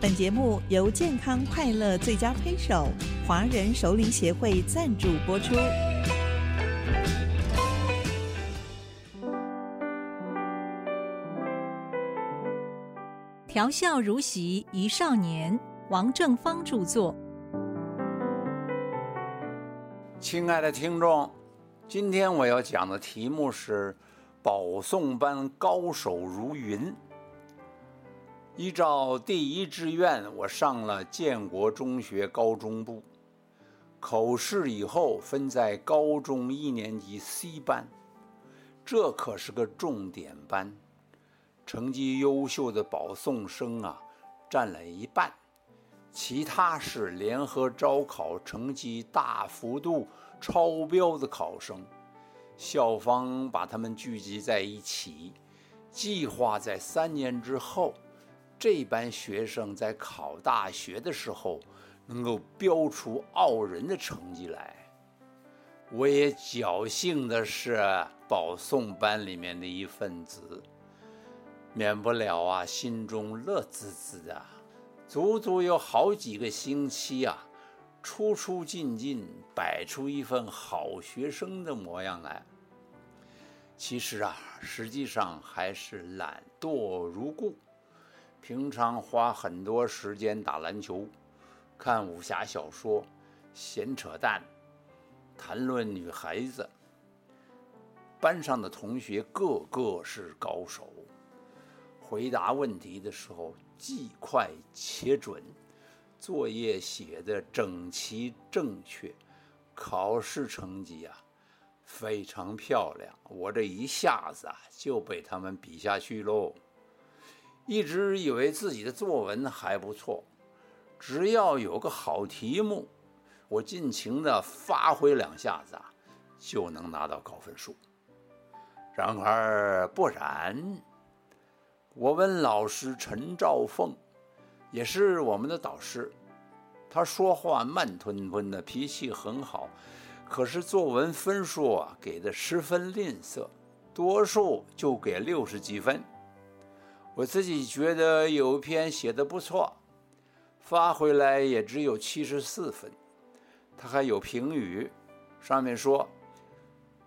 本节目由健康快乐最佳推手华人首领协会赞助播出。调笑如席一少年，王正芳著作。亲爱的听众，今天我要讲的题目是“保送班高手如云”。依照第一志愿，我上了建国中学高中部。口试以后分在高中一年级 C 班，这可是个重点班，成绩优秀的保送生啊占了一半，其他是联合招考成绩大幅度超标的考生。校方把他们聚集在一起，计划在三年之后。这班学生在考大学的时候，能够标出傲人的成绩来。我也侥幸的是保送班里面的一份子，免不了啊，心中乐滋滋的。足足有好几个星期啊，出出进进，摆出一份好学生的模样来。其实啊，实际上还是懒惰如故。平常花很多时间打篮球、看武侠小说、闲扯淡、谈论女孩子。班上的同学个个是高手，回答问题的时候既快且准，作业写的整齐正确，考试成绩啊非常漂亮。我这一下子啊就被他们比下去喽。一直以为自己的作文还不错，只要有个好题目，我尽情的发挥两下子啊，就能拿到高分数。然而不然，我问老师陈兆凤，也是我们的导师，他说话慢吞吞的，脾气很好，可是作文分数啊给的十分吝啬，多数就给六十几分。我自己觉得有一篇写的不错，发回来也只有七十四分。他还有评语，上面说：“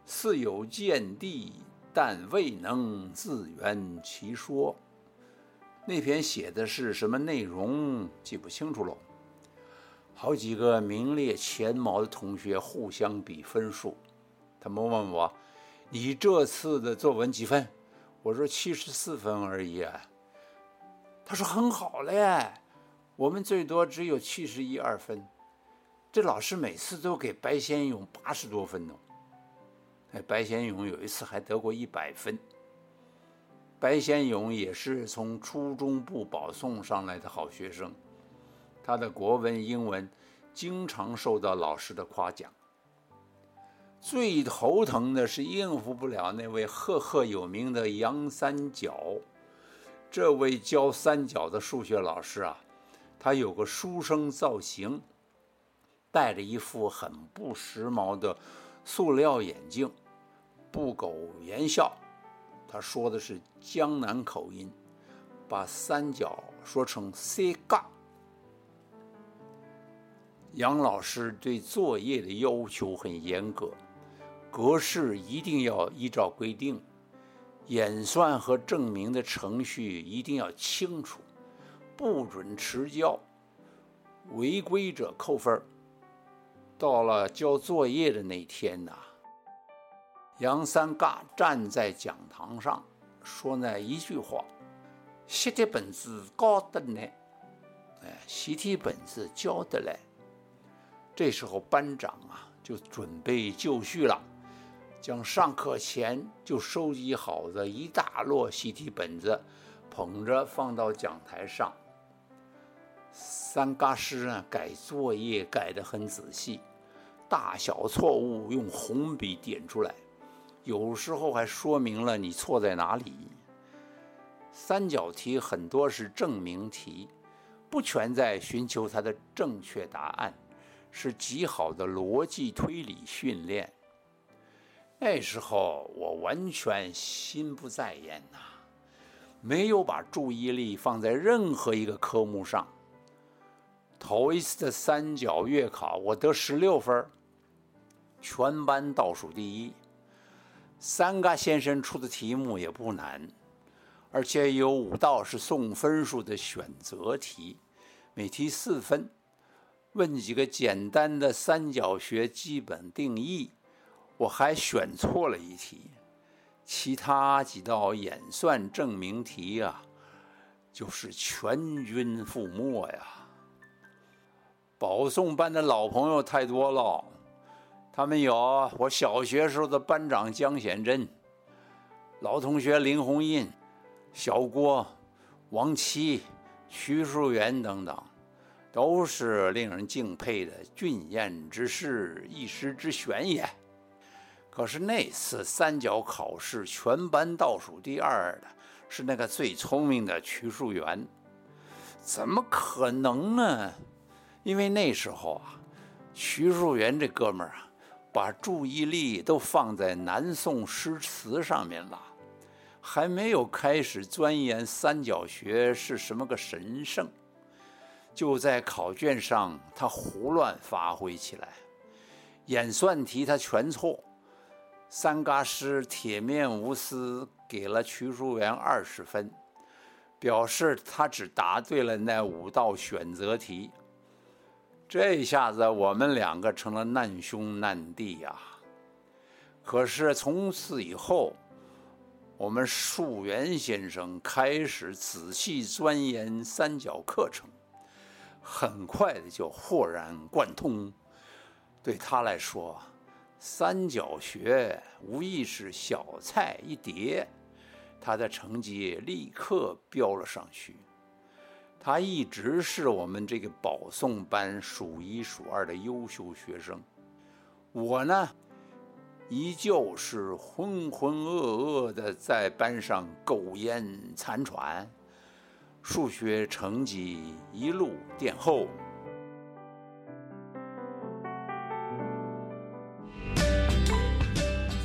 似有见地，但未能自圆其说。”那篇写的是什么内容，记不清楚了。好几个名列前茅的同学互相比分数，他们问我：“你这次的作文几分？”我说七十四分而已啊，他说很好嘞，我们最多只有七十一二分，这老师每次都给白先勇八十多分呢。哎，白先勇有一次还得过一百分。白先勇也是从初中部保送上来的好学生，他的国文、英文经常受到老师的夸奖。最头疼的是应付不了那位赫赫有名的杨三角。这位教三角的数学老师啊，他有个书生造型，戴着一副很不时髦的塑料眼镜，不苟言笑。他说的是江南口音，把三角说成 “c 杠”。杨老师对作业的要求很严格。格式一定要依照规定，演算和证明的程序一定要清楚，不准迟交，违规者扣分到了交作业的那天呐，杨三嘎站在讲堂上说那一句话：“习题本子高的呢，哎，习题本子交的来。”这时候班长啊就准备就绪了。将上课前就收集好的一大摞习题本子捧着放到讲台上。三嘎师啊，改作业改得很仔细，大小错误用红笔点出来，有时候还说明了你错在哪里。三角题很多是证明题，不全在寻求它的正确答案，是极好的逻辑推理训练。那时候我完全心不在焉呐，没有把注意力放在任何一个科目上，头一次的三角月考，我得十六分，全班倒数第一。三嘎先生出的题目也不难，而且有五道是送分数的选择题，每题四分，问几个简单的三角学基本定义。我还选错了一题，其他几道演算证明题呀，就是全军覆没呀。保送班的老朋友太多了，他们有我小学时候的班长江显珍，老同学林红印、小郭、王七、徐树元等等，都是令人敬佩的俊彦之士、一时之选也。可是那次三角考试，全班倒数第二的是那个最聪明的徐树元，怎么可能呢？因为那时候啊，徐树元这哥们儿啊，把注意力都放在南宋诗词上面了，还没有开始钻研三角学是什么个神圣。就在考卷上，他胡乱发挥起来，演算题他全错。三嘎师铁面无私给了徐树元二十分，表示他只答对了那五道选择题。这下子我们两个成了难兄难弟呀！可是从此以后，我们树元先生开始仔细钻研三角课程，很快的就豁然贯通。对他来说，三角学无疑是小菜一碟，他的成绩立刻飙了上去。他一直是我们这个保送班数一数二的优秀学生，我呢，依旧是浑浑噩噩的在班上苟延残喘，数学成绩一路垫后。